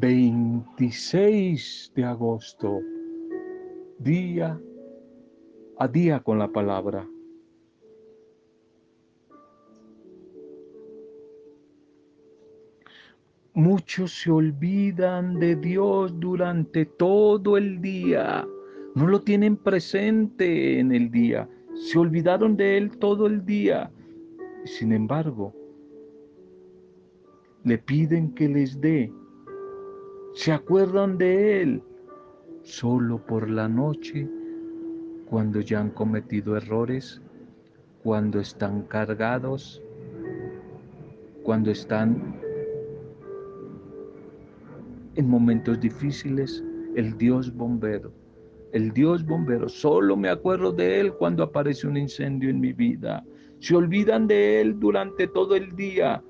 26 de agosto, día a día con la palabra. Muchos se olvidan de Dios durante todo el día. No lo tienen presente en el día. Se olvidaron de Él todo el día. Sin embargo, le piden que les dé. Se acuerdan de Él solo por la noche, cuando ya han cometido errores, cuando están cargados, cuando están en momentos difíciles, el Dios bombero. El Dios bombero, solo me acuerdo de Él cuando aparece un incendio en mi vida. Se olvidan de Él durante todo el día,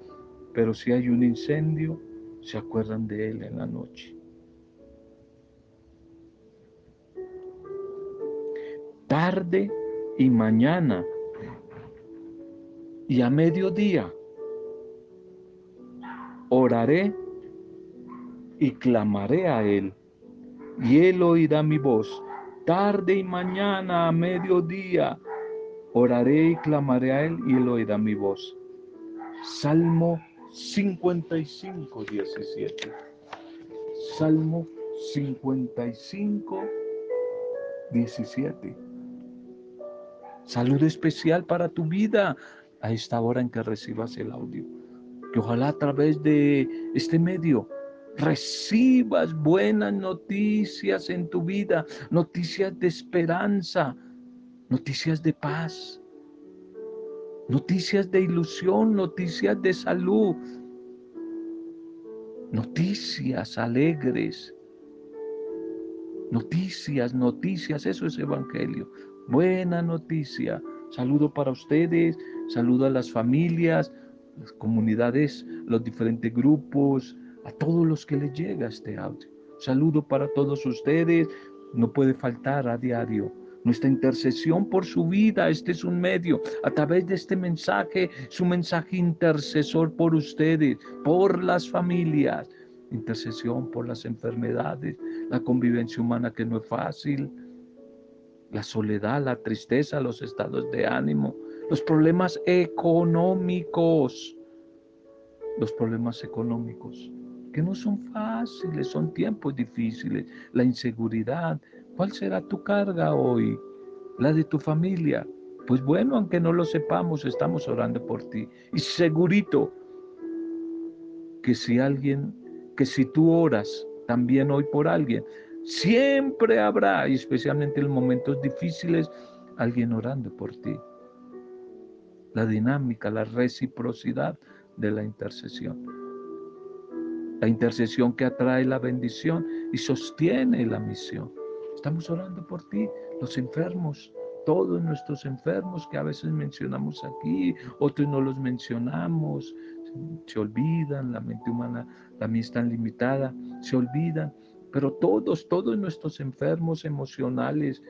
pero si hay un incendio, se acuerdan de Él en la noche. Tarde y mañana y a mediodía oraré y clamaré a Él, y Él oirá mi voz. Tarde y mañana a mediodía oraré y clamaré a Él, y Él oirá mi voz. Salmo 55, 17. Salmo 55, 17. Saludo especial para tu vida a esta hora en que recibas el audio. Que ojalá a través de este medio recibas buenas noticias en tu vida, noticias de esperanza, noticias de paz, noticias de ilusión, noticias de salud, noticias alegres, noticias, noticias, eso es evangelio. Buena noticia. Saludo para ustedes, saludo a las familias, las comunidades, los diferentes grupos, a todos los que les llega este audio. Saludo para todos ustedes. No puede faltar a diario nuestra intercesión por su vida. Este es un medio. A través de este mensaje, su mensaje intercesor por ustedes, por las familias. Intercesión por las enfermedades, la convivencia humana que no es fácil, la soledad, la tristeza, los estados de ánimo, los problemas económicos, los problemas económicos que no son fáciles, son tiempos difíciles, la inseguridad. ¿Cuál será tu carga hoy? La de tu familia. Pues bueno, aunque no lo sepamos, estamos orando por ti. Y segurito que si alguien, que si tú oras también hoy por alguien, siempre habrá, y especialmente en momentos difíciles, alguien orando por ti. La dinámica, la reciprocidad de la intercesión la intercesión que atrae la bendición y sostiene la misión. Estamos orando por ti, los enfermos, todos nuestros enfermos que a veces mencionamos aquí, otros no los mencionamos, se olvidan, la mente humana también está limitada, se olvidan, pero todos, todos nuestros enfermos emocionales,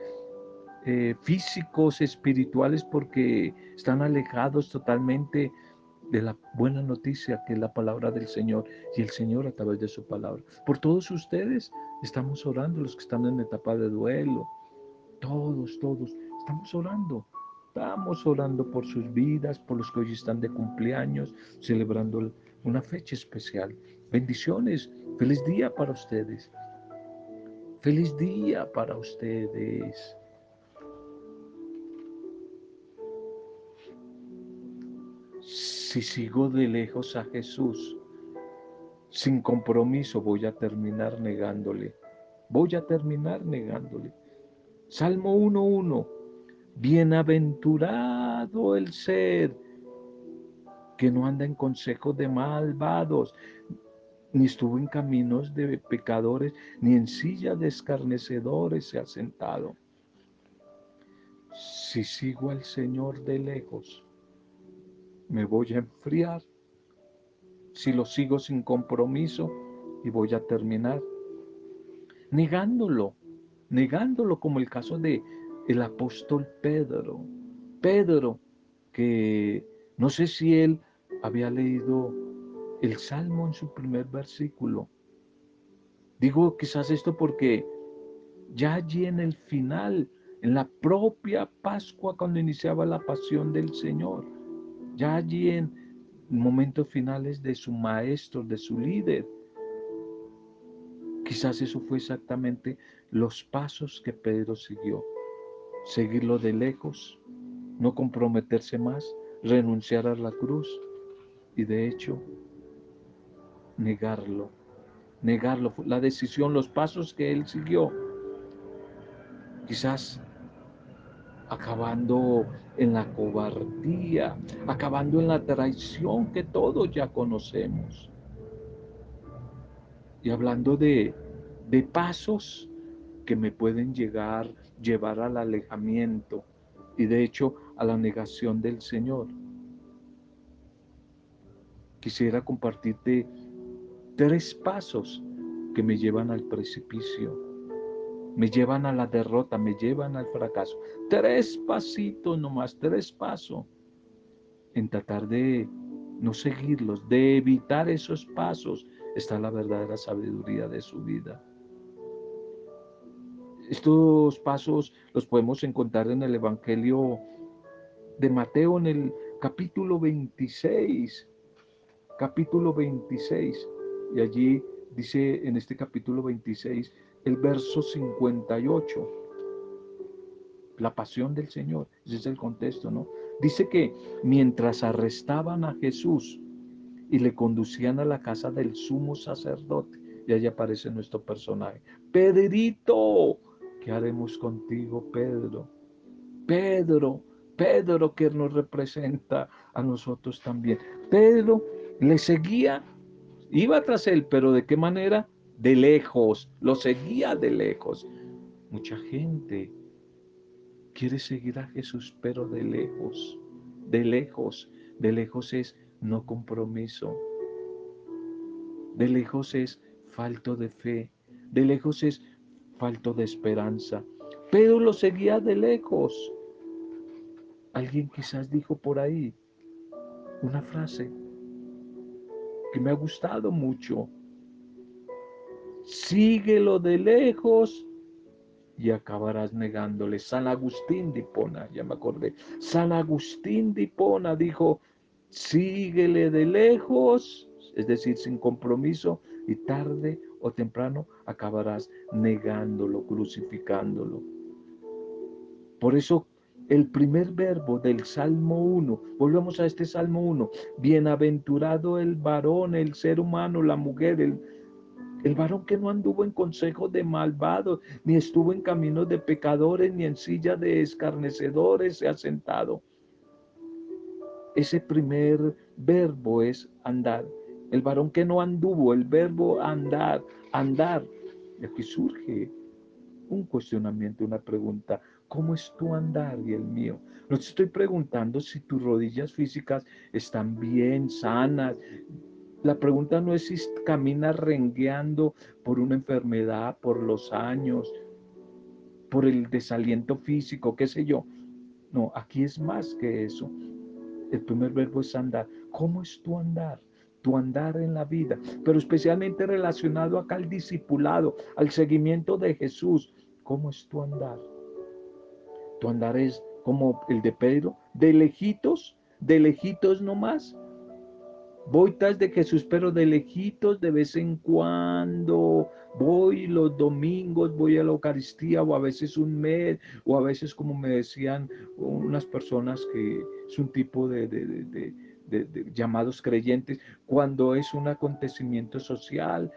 eh, físicos, espirituales, porque están alejados totalmente de la buena noticia que es la palabra del Señor y el Señor a través de su palabra. Por todos ustedes estamos orando, los que están en etapa de duelo, todos, todos, estamos orando. Estamos orando por sus vidas, por los que hoy están de cumpleaños, celebrando una fecha especial. Bendiciones, feliz día para ustedes. Feliz día para ustedes. Si sigo de lejos a Jesús, sin compromiso voy a terminar negándole. Voy a terminar negándole. Salmo 1.1. Bienaventurado el ser que no anda en consejo de malvados, ni estuvo en caminos de pecadores, ni en silla de escarnecedores se ha sentado. Si sigo al Señor de lejos, me voy a enfriar. Si lo sigo sin compromiso y voy a terminar negándolo, negándolo como el caso de el apóstol Pedro. Pedro, que no sé si él había leído el Salmo en su primer versículo. Digo quizás esto porque ya allí en el final, en la propia Pascua, cuando iniciaba la pasión del Señor, ya allí en momentos finales de su maestro, de su líder, quizás eso fue exactamente los pasos que Pedro siguió. Seguirlo de lejos, no comprometerse más, renunciar a la cruz y de hecho negarlo. Negarlo, la decisión, los pasos que él siguió. Quizás acabando en la cobardía, acabando en la traición que todos ya conocemos. Y hablando de, de pasos que me pueden llegar, llevar al alejamiento y de hecho a la negación del Señor. Quisiera compartirte tres pasos que me llevan al precipicio me llevan a la derrota, me llevan al fracaso. Tres pasitos nomás, tres pasos en tratar de no seguirlos, de evitar esos pasos, está la verdadera sabiduría de su vida. Estos pasos los podemos encontrar en el Evangelio de Mateo en el capítulo 26, capítulo 26, y allí dice en este capítulo 26, el verso 58. La pasión del Señor, ese es el contexto, ¿no? Dice que mientras arrestaban a Jesús y le conducían a la casa del sumo sacerdote, y ahí aparece nuestro personaje, Pedrito, ¿qué haremos contigo, Pedro? Pedro, Pedro que nos representa a nosotros también. Pedro le seguía, iba tras él, pero ¿de qué manera? De lejos, lo seguía de lejos. Mucha gente quiere seguir a Jesús, pero de lejos, de lejos, de lejos es no compromiso, de lejos es falto de fe, de lejos es falto de esperanza. Pero lo seguía de lejos. Alguien quizás dijo por ahí una frase que me ha gustado mucho síguelo de lejos y acabarás negándole. San Agustín de Hipona, ya me acordé. San Agustín de Hipona dijo, síguele de lejos, es decir, sin compromiso, y tarde o temprano acabarás negándolo, crucificándolo. Por eso el primer verbo del Salmo 1, volvemos a este Salmo 1, bienaventurado el varón, el ser humano, la mujer, el, el varón que no anduvo en consejo de malvados, ni estuvo en caminos de pecadores, ni en silla de escarnecedores se ha sentado. Ese primer verbo es andar. El varón que no anduvo, el verbo andar, andar. Y aquí surge un cuestionamiento, una pregunta. ¿Cómo es tu andar y el mío? No te estoy preguntando si tus rodillas físicas están bien, sanas, la pregunta no es si caminas rengueando por una enfermedad, por los años, por el desaliento físico, qué sé yo. No, aquí es más que eso. El primer verbo es andar. ¿Cómo es tu andar? Tu andar en la vida, pero especialmente relacionado acá al discipulado, al seguimiento de Jesús. ¿Cómo es tu andar? Tu andar es como el de Pedro, de lejitos, de lejitos nomás, Voy tras de Jesús, pero de lejitos de vez en cuando. Voy los domingos, voy a la Eucaristía o a veces un mes o a veces como me decían unas personas que es un tipo de llamados creyentes, cuando es un acontecimiento social,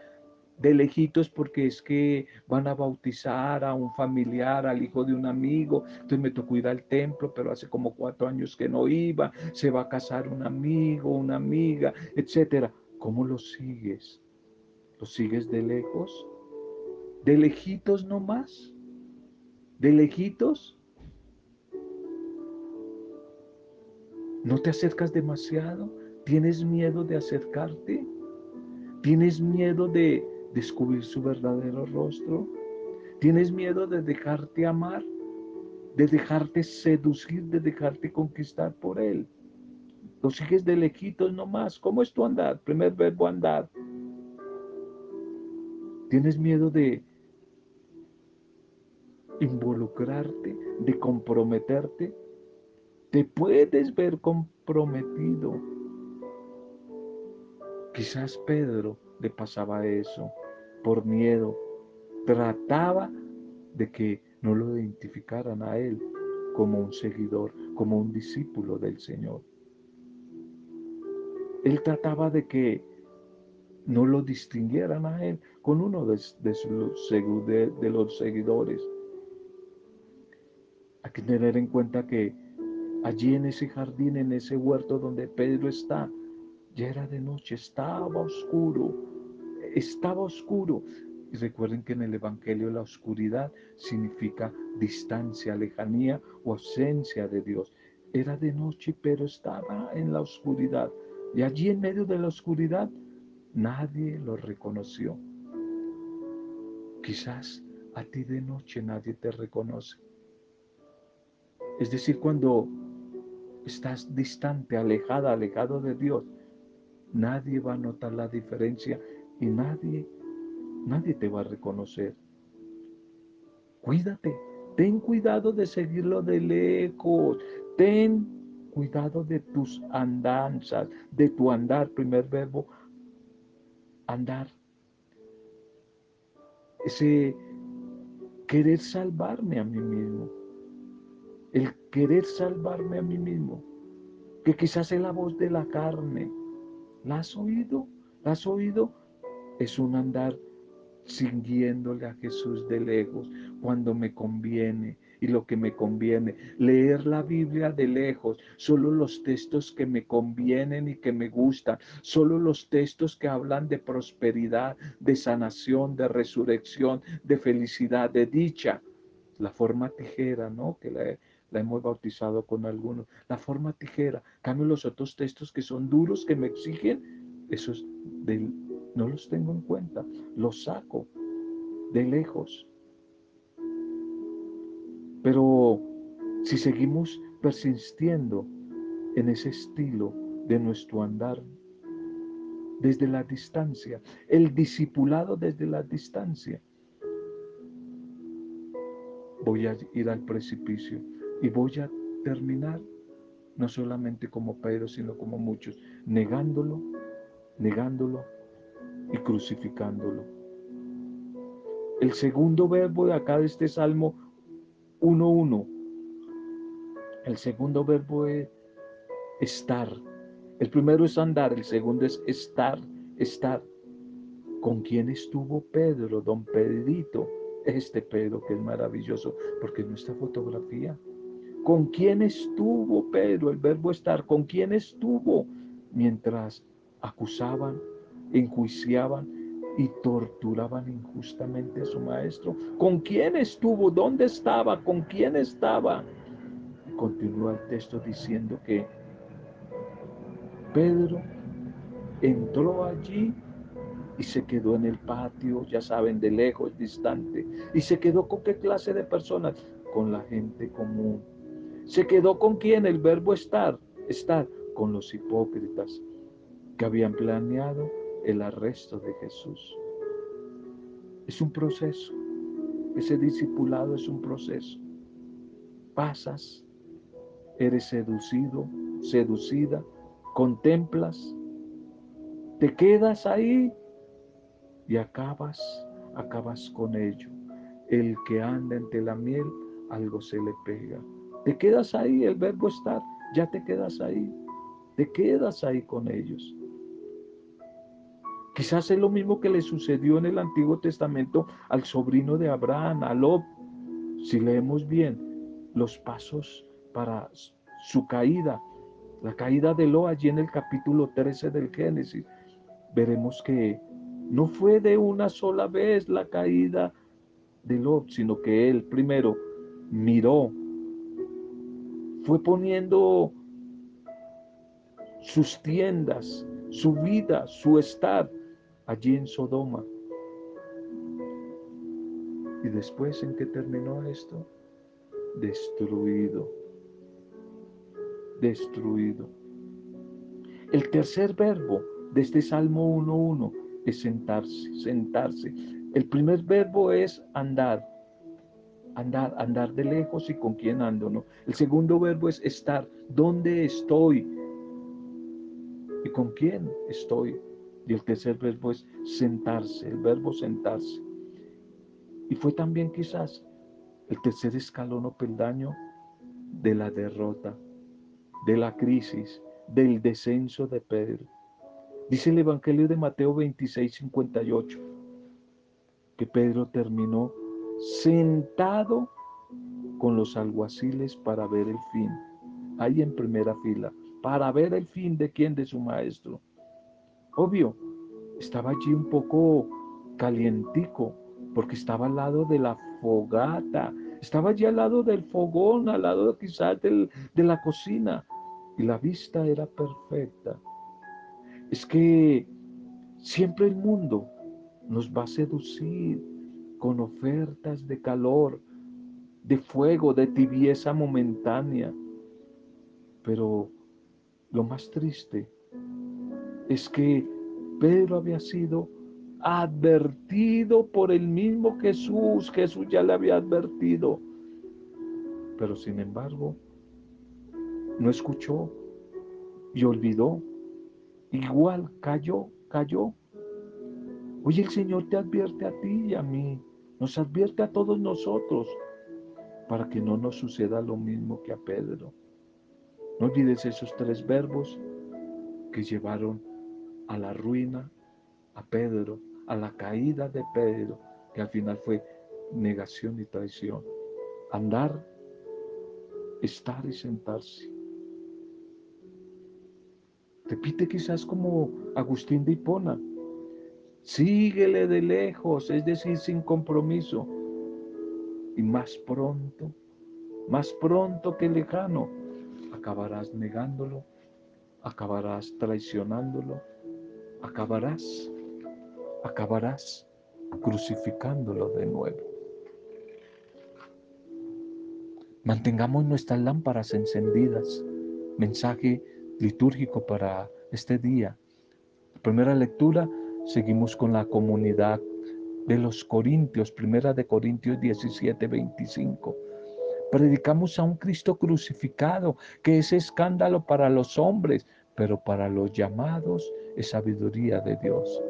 de lejitos porque es que van a bautizar a un familiar, al hijo de un amigo, entonces me tocó ir al templo, pero hace como cuatro años que no iba, se va a casar un amigo, una amiga, etcétera. ¿Cómo lo sigues? ¿Lo sigues de lejos? ¿De lejitos nomás? ¿De lejitos? ¿No te acercas demasiado? ¿Tienes miedo de acercarte? ¿Tienes miedo de descubrir su verdadero rostro? ¿Tienes miedo de dejarte amar? ¿De dejarte seducir? ¿De dejarte conquistar por Él? Lo sigues de lejitos nomás. ¿Cómo es tu andar? Primer verbo andar. ¿Tienes miedo de involucrarte, de comprometerte? Te puedes ver comprometido. Quizás Pedro le pasaba eso por miedo. Trataba de que no lo identificaran a él como un seguidor, como un discípulo del Señor. Él trataba de que no lo distinguieran a él con uno de, de los seguidores. Hay que tener en cuenta que allí en ese jardín, en ese huerto donde Pedro está, ya era de noche, estaba oscuro, estaba oscuro. Y recuerden que en el Evangelio la oscuridad significa distancia, lejanía o ausencia de Dios. Era de noche, pero estaba en la oscuridad. Y allí en medio de la oscuridad nadie lo reconoció. Quizás a ti de noche nadie te reconoce. Es decir, cuando estás distante, alejada, alejado de Dios, nadie va a notar la diferencia y nadie, nadie te va a reconocer. Cuídate, ten cuidado de seguirlo de lejos, ten cuidado de tus andanzas, de tu andar, primer verbo, andar. Ese querer salvarme a mí mismo el querer salvarme a mí mismo, que quizás es la voz de la carne. ¿La has oído? ¿La has oído? Es un andar siguiéndole a Jesús de lejos cuando me conviene y lo que me conviene. Leer la Biblia de lejos, solo los textos que me convienen y que me gustan, solo los textos que hablan de prosperidad, de sanación, de resurrección, de felicidad, de dicha. La forma tijera, ¿no? Que la, hemos bautizado con algunos. La forma tijera. Cambio los otros textos que son duros, que me exigen, esos no los tengo en cuenta. Los saco de lejos. Pero si seguimos persistiendo en ese estilo de nuestro andar, desde la distancia, el discipulado desde la distancia, voy a ir al precipicio y voy a terminar no solamente como Pedro, sino como muchos, negándolo, negándolo crucificándolo. El segundo verbo de acá de este Salmo 1.1, el segundo verbo es estar. El primero es andar, el segundo es estar, estar. ¿Con quién estuvo Pedro, don Pedrito? Este Pedro que es maravilloso, porque nuestra fotografía ¿Con quién estuvo Pedro? El verbo estar. ¿Con quién estuvo? Mientras acusaban, enjuiciaban y torturaban injustamente a su maestro. ¿Con quién estuvo? ¿Dónde estaba? ¿Con quién estaba? Continúa el texto diciendo que Pedro entró allí y se quedó en el patio, ya saben, de lejos, distante. ¿Y se quedó con qué clase de personas? Con la gente común se quedó con quién? El verbo estar, estar con los hipócritas que habían planeado el arresto de Jesús. Es un proceso. Ese discipulado es un proceso. Pasas, eres seducido, seducida, contemplas, te quedas ahí y acabas, acabas con ello. El que anda entre la miel, algo se le pega. Te quedas ahí, el verbo estar, ya te quedas ahí. Te quedas ahí con ellos. Quizás es lo mismo que le sucedió en el Antiguo Testamento al sobrino de Abraham, a Lot. Si leemos bien los pasos para su caída, la caída de Lot allí en el capítulo 13 del Génesis, veremos que no fue de una sola vez la caída de Lot, sino que él primero miró fue poniendo sus tiendas, su vida, su estar allí en Sodoma. Y después en qué terminó esto? Destruido. Destruido. El tercer verbo de este Salmo 1.1 es sentarse, sentarse. El primer verbo es andar. Andar, andar de lejos y con quién ando, ¿no? El segundo verbo es estar. ¿Dónde estoy? ¿Y con quién estoy? Y el tercer verbo es sentarse, el verbo sentarse. Y fue también quizás el tercer escalón o peldaño de la derrota, de la crisis, del descenso de Pedro. Dice el Evangelio de Mateo 26, 58, que Pedro terminó sentado con los alguaciles para ver el fin, ahí en primera fila, para ver el fin de quién, de su maestro. Obvio, estaba allí un poco calientico, porque estaba al lado de la fogata, estaba allí al lado del fogón, al lado quizás del, de la cocina, y la vista era perfecta. Es que siempre el mundo nos va a seducir con ofertas de calor, de fuego, de tibieza momentánea. Pero lo más triste es que Pedro había sido advertido por el mismo Jesús. Jesús ya le había advertido. Pero sin embargo, no escuchó y olvidó. Igual cayó, cayó. Hoy el Señor te advierte a ti y a mí, nos advierte a todos nosotros para que no nos suceda lo mismo que a Pedro. No olvides esos tres verbos que llevaron a la ruina a Pedro, a la caída de Pedro, que al final fue negación y traición. Andar, estar y sentarse. Repite quizás como Agustín de Hipona. Síguele de lejos, es decir, sin compromiso. Y más pronto, más pronto que lejano, acabarás negándolo, acabarás traicionándolo, acabarás, acabarás crucificándolo de nuevo. Mantengamos nuestras lámparas encendidas. Mensaje litúrgico para este día. Primera lectura, seguimos con la comunidad de los Corintios, primera de Corintios 17, 25. Predicamos a un Cristo crucificado, que es escándalo para los hombres, pero para los llamados es sabiduría de Dios.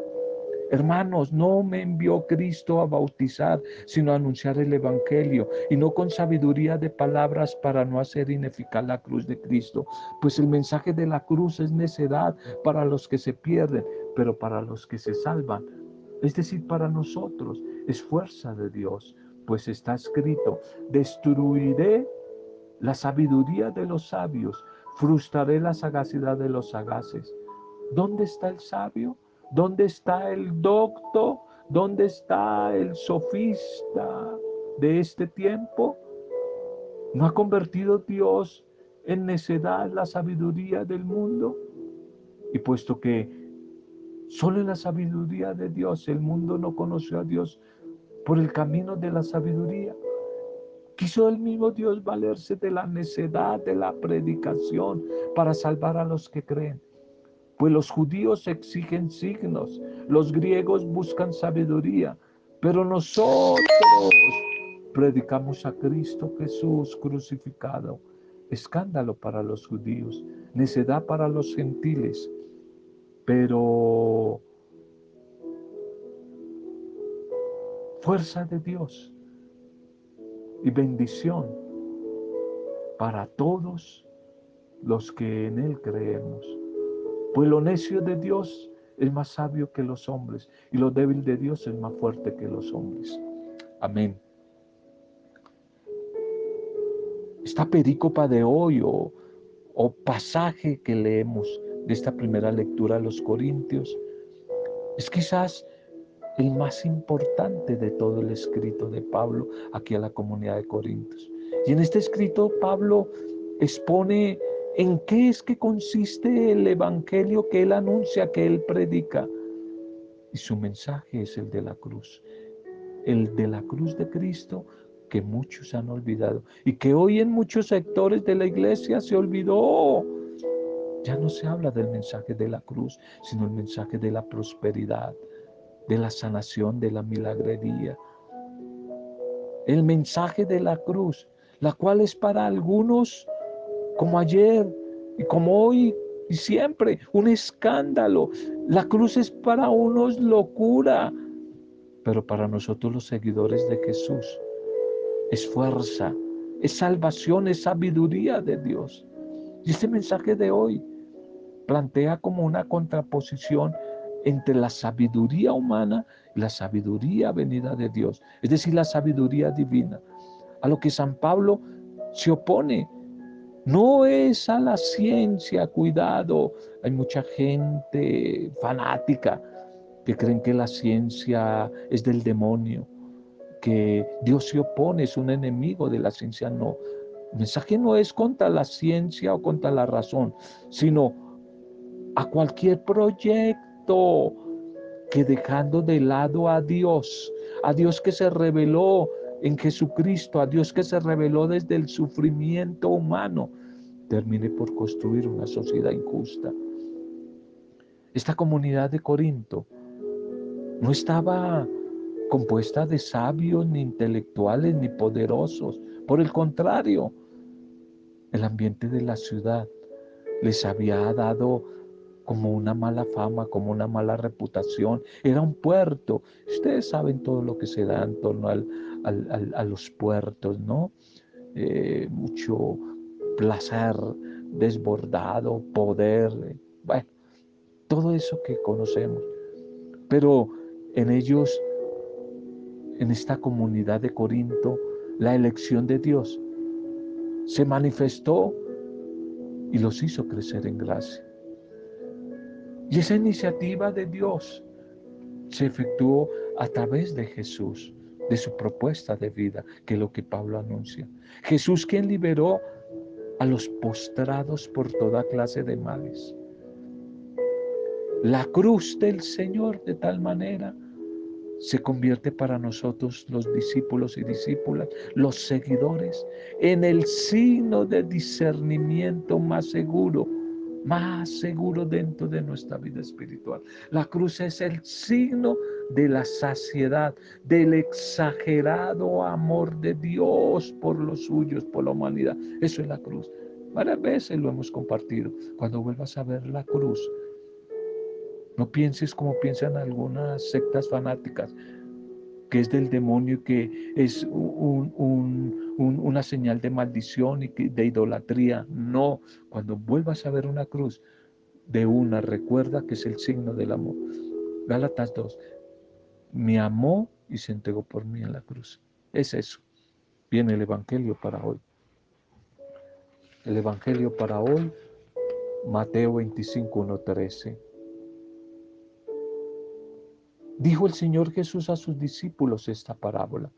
Hermanos, no me envió Cristo a bautizar, sino a anunciar el Evangelio, y no con sabiduría de palabras para no hacer ineficaz la cruz de Cristo, pues el mensaje de la cruz es necedad para los que se pierden, pero para los que se salvan, es decir, para nosotros, es fuerza de Dios, pues está escrito, destruiré la sabiduría de los sabios, frustraré la sagacidad de los sagaces. ¿Dónde está el sabio? ¿Dónde está el docto? ¿Dónde está el sofista de este tiempo? ¿No ha convertido Dios en necedad la sabiduría del mundo? Y puesto que solo en la sabiduría de Dios el mundo no conoció a Dios por el camino de la sabiduría, quiso el mismo Dios valerse de la necedad de la predicación para salvar a los que creen. Pues los judíos exigen signos, los griegos buscan sabiduría, pero nosotros predicamos a Cristo Jesús crucificado. Escándalo para los judíos, necedad para los gentiles, pero fuerza de Dios y bendición para todos los que en Él creemos. Pues lo necio de Dios es más sabio que los hombres y lo débil de Dios es más fuerte que los hombres. Amén. Esta perícopa de hoy o, o pasaje que leemos de esta primera lectura a los Corintios es quizás el más importante de todo el escrito de Pablo aquí a la comunidad de Corintios. Y en este escrito Pablo expone ¿En qué es que consiste el evangelio que él anuncia, que él predica? Y su mensaje es el de la cruz. El de la cruz de Cristo que muchos han olvidado y que hoy en muchos sectores de la iglesia se olvidó. Ya no se habla del mensaje de la cruz, sino el mensaje de la prosperidad, de la sanación, de la milagrería. El mensaje de la cruz, la cual es para algunos, como ayer y como hoy y siempre, un escándalo. La cruz es para unos locura, pero para nosotros los seguidores de Jesús es fuerza, es salvación, es sabiduría de Dios. Y este mensaje de hoy plantea como una contraposición entre la sabiduría humana y la sabiduría venida de Dios, es decir, la sabiduría divina, a lo que San Pablo se opone. No es a la ciencia, cuidado, hay mucha gente fanática que creen que la ciencia es del demonio, que Dios se opone, es un enemigo de la ciencia. No, el mensaje no es contra la ciencia o contra la razón, sino a cualquier proyecto que dejando de lado a Dios, a Dios que se reveló en Jesucristo, a Dios que se reveló desde el sufrimiento humano, termine por construir una sociedad injusta. Esta comunidad de Corinto no estaba compuesta de sabios, ni intelectuales, ni poderosos. Por el contrario, el ambiente de la ciudad les había dado como una mala fama, como una mala reputación. Era un puerto. Ustedes saben todo lo que se da en torno a los puertos, ¿no? Eh, mucho placer desbordado, poder, bueno, todo eso que conocemos. Pero en ellos, en esta comunidad de Corinto, la elección de Dios se manifestó y los hizo crecer en gracia. Y esa iniciativa de Dios se efectuó a través de Jesús, de su propuesta de vida, que es lo que Pablo anuncia. Jesús quien liberó a los postrados por toda clase de males. La cruz del Señor de tal manera se convierte para nosotros los discípulos y discípulas, los seguidores, en el signo de discernimiento más seguro más seguro dentro de nuestra vida espiritual. La cruz es el signo de la saciedad, del exagerado amor de Dios por los suyos, por la humanidad. Eso es la cruz. Varias veces lo hemos compartido. Cuando vuelvas a ver la cruz, no pienses como piensan algunas sectas fanáticas que es del demonio, que es una señal de maldición y de idolatría. No, cuando vuelvas a ver una cruz, de una, recuerda que es el signo del amor. Gálatas 2, me amó y se entregó por mí en la cruz. Es eso. Viene el Evangelio para hoy. El Evangelio para hoy, Mateo 25, 1, 13. Dijo el Señor Jesús a sus discípulos esta parábola.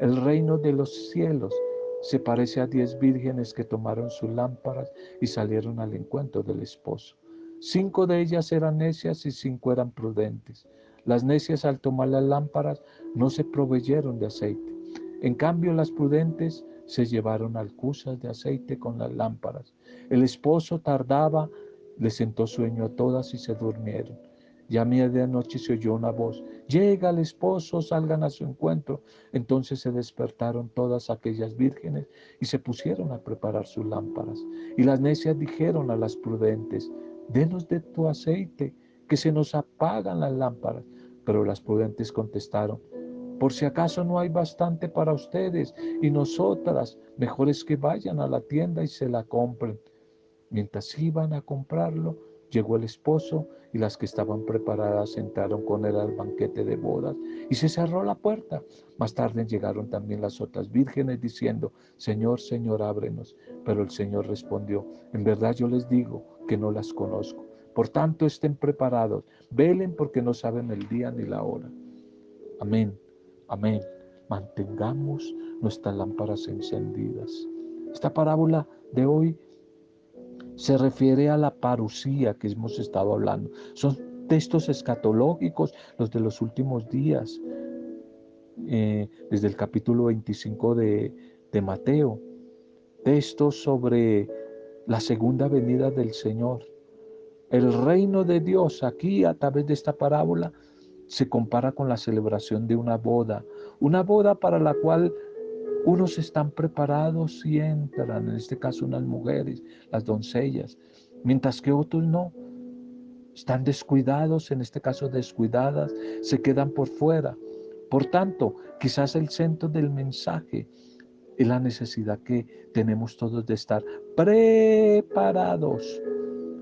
El reino de los cielos se parece a diez vírgenes que tomaron sus lámparas y salieron al encuentro del esposo. Cinco de ellas eran necias y cinco eran prudentes. Las necias al tomar las lámparas no se proveyeron de aceite. En cambio las prudentes se llevaron alcusas de aceite con las lámparas. El esposo tardaba, le sentó sueño a todas y se durmieron. Ya a medianoche se oyó una voz, llega el esposo, salgan a su encuentro. Entonces se despertaron todas aquellas vírgenes y se pusieron a preparar sus lámparas. Y las necias dijeron a las prudentes, denos de tu aceite, que se nos apagan las lámparas. Pero las prudentes contestaron, por si acaso no hay bastante para ustedes y nosotras, mejor es que vayan a la tienda y se la compren. Mientras iban a comprarlo, llegó el esposo y las que estaban preparadas entraron con él al banquete de bodas y se cerró la puerta. Más tarde llegaron también las otras vírgenes diciendo, Señor, Señor, ábrenos. Pero el Señor respondió, en verdad yo les digo que no las conozco. Por tanto, estén preparados, velen porque no saben el día ni la hora. Amén, amén. Mantengamos nuestras lámparas encendidas. Esta parábola de hoy se refiere a la parucía que hemos estado hablando. Son textos escatológicos, los de los últimos días, eh, desde el capítulo 25 de, de Mateo. Textos sobre la segunda venida del Señor. El reino de Dios aquí a través de esta parábola se compara con la celebración de una boda, una boda para la cual unos están preparados y entran, en este caso unas mujeres, las doncellas, mientras que otros no. Están descuidados, en este caso descuidadas, se quedan por fuera. Por tanto, quizás el centro del mensaje es la necesidad que tenemos todos de estar preparados.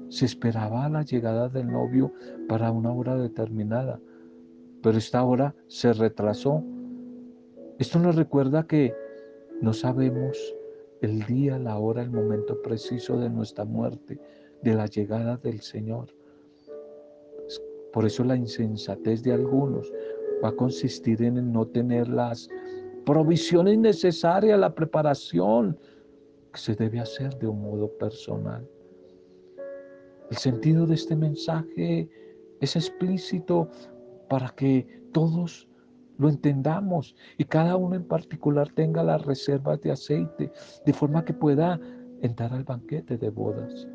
Se esperaba la llegada del novio para una hora determinada, pero esta hora se retrasó. Esto nos recuerda que no sabemos el día, la hora, el momento preciso de nuestra muerte, de la llegada del Señor. Por eso la insensatez de algunos va a consistir en no tener las provisiones necesarias, la preparación que se debe hacer de un modo personal. El sentido de este mensaje es explícito para que todos lo entendamos y cada uno en particular tenga las reservas de aceite, de forma que pueda entrar al banquete de bodas.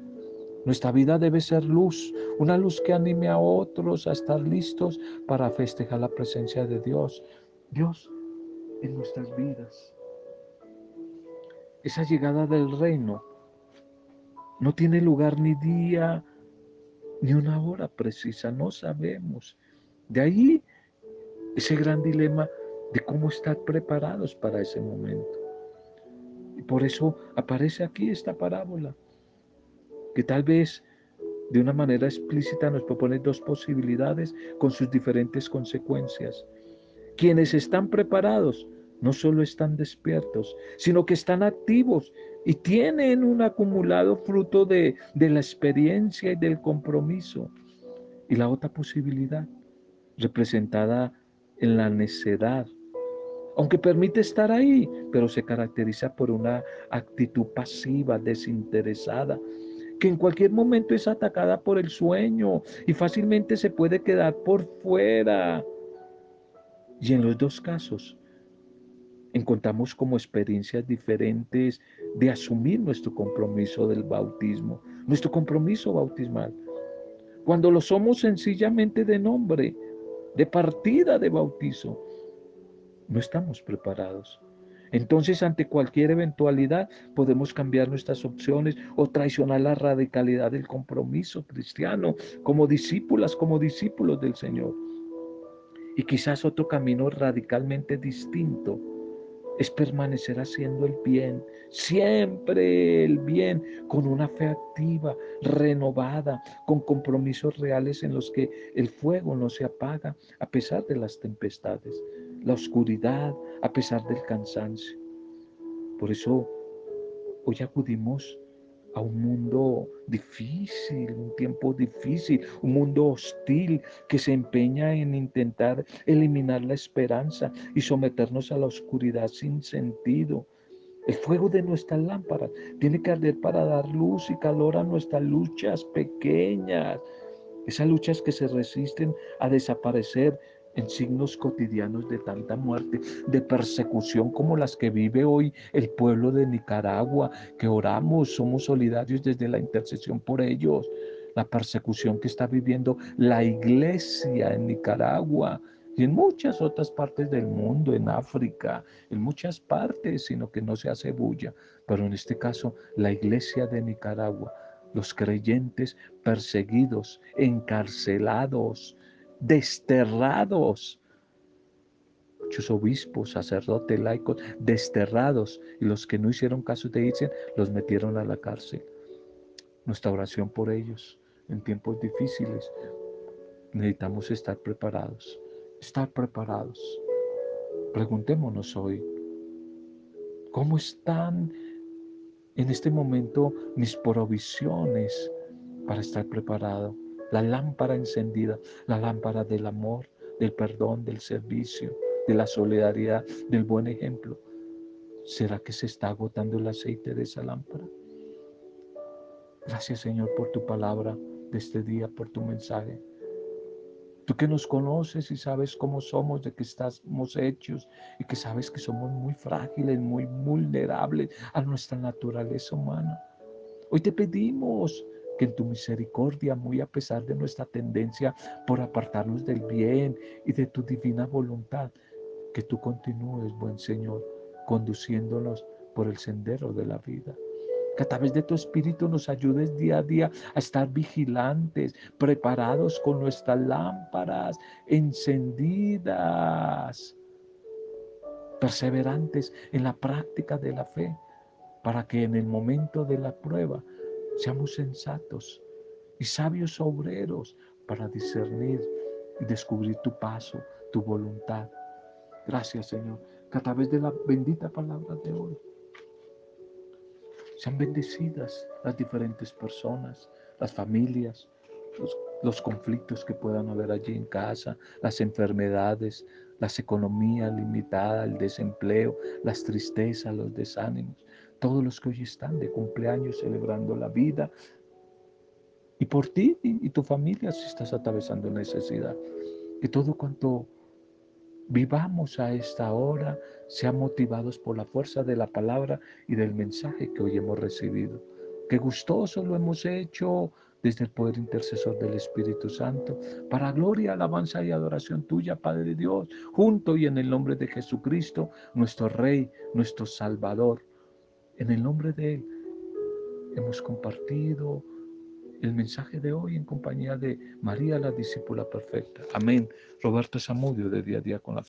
Nuestra vida debe ser luz, una luz que anime a otros a estar listos para festejar la presencia de Dios. Dios en nuestras vidas. Esa llegada del reino no tiene lugar ni día ni una hora precisa, no sabemos. De ahí ese gran dilema de cómo estar preparados para ese momento. Y por eso aparece aquí esta parábola, que tal vez de una manera explícita nos propone dos posibilidades con sus diferentes consecuencias. Quienes están preparados no solo están despiertos, sino que están activos y tienen un acumulado fruto de, de la experiencia y del compromiso. Y la otra posibilidad, representada en la necedad, aunque permite estar ahí, pero se caracteriza por una actitud pasiva, desinteresada, que en cualquier momento es atacada por el sueño y fácilmente se puede quedar por fuera. Y en los dos casos, encontramos como experiencias diferentes de asumir nuestro compromiso del bautismo, nuestro compromiso bautismal. Cuando lo somos sencillamente de nombre, de partida de bautizo, no estamos preparados. Entonces, ante cualquier eventualidad, podemos cambiar nuestras opciones o traicionar la radicalidad del compromiso cristiano como discípulas, como discípulos del Señor. Y quizás otro camino radicalmente distinto es permanecer haciendo el bien, siempre el bien, con una fe activa, renovada, con compromisos reales en los que el fuego no se apaga a pesar de las tempestades, la oscuridad a pesar del cansancio. Por eso hoy acudimos a un mundo difícil, un tiempo difícil, un mundo hostil que se empeña en intentar eliminar la esperanza y someternos a la oscuridad sin sentido. El fuego de nuestras lámparas tiene que arder para dar luz y calor a nuestras luchas pequeñas, esas luchas que se resisten a desaparecer en signos cotidianos de tanta muerte, de persecución como las que vive hoy el pueblo de Nicaragua, que oramos, somos solidarios desde la intercesión por ellos, la persecución que está viviendo la iglesia en Nicaragua y en muchas otras partes del mundo, en África, en muchas partes, sino que no se hace bulla, pero en este caso la iglesia de Nicaragua, los creyentes perseguidos, encarcelados, desterrados. Muchos obispos, sacerdotes, laicos, desterrados. Y los que no hicieron caso de irse, los metieron a la cárcel. Nuestra oración por ellos en tiempos difíciles. Necesitamos estar preparados. Estar preparados. Preguntémonos hoy, ¿cómo están en este momento mis provisiones para estar preparado? La lámpara encendida, la lámpara del amor, del perdón, del servicio, de la solidaridad, del buen ejemplo. ¿Será que se está agotando el aceite de esa lámpara? Gracias Señor por tu palabra de este día, por tu mensaje. Tú que nos conoces y sabes cómo somos, de que estamos hechos y que sabes que somos muy frágiles, muy vulnerables a nuestra naturaleza humana. Hoy te pedimos que en tu misericordia, muy a pesar de nuestra tendencia por apartarnos del bien y de tu divina voluntad, que tú continúes, buen Señor, conduciéndonos por el sendero de la vida. Que a través de tu Espíritu nos ayudes día a día a estar vigilantes, preparados con nuestras lámparas encendidas, perseverantes en la práctica de la fe, para que en el momento de la prueba seamos sensatos y sabios obreros para discernir y descubrir tu paso, tu voluntad. Gracias, Señor, que a través de la bendita palabra de hoy sean bendecidas las diferentes personas, las familias, los, conflictos que puedan haber allí en casa, las enfermedades, las economías limitadas, el desempleo, las tristezas, los desánimos, todos los que hoy están de cumpleaños celebrando la vida. Y por ti y, tu familia si estás atravesando necesidad. Que todo cuanto vivamos a esta hora, sean motivados por la fuerza de la palabra y del mensaje que hoy hemos recibido. Que gustoso lo hemos hecho desde el poder intercesor del Espíritu Santo, para gloria, alabanza y adoración tuya, Padre Dios, junto y en el nombre de Jesucristo, nuestro Rey, nuestro Salvador. En el nombre de Él hemos compartido el mensaje de hoy en compañía de María, la discípula perfecta. Amén. Roberto Zamudio de día a día con la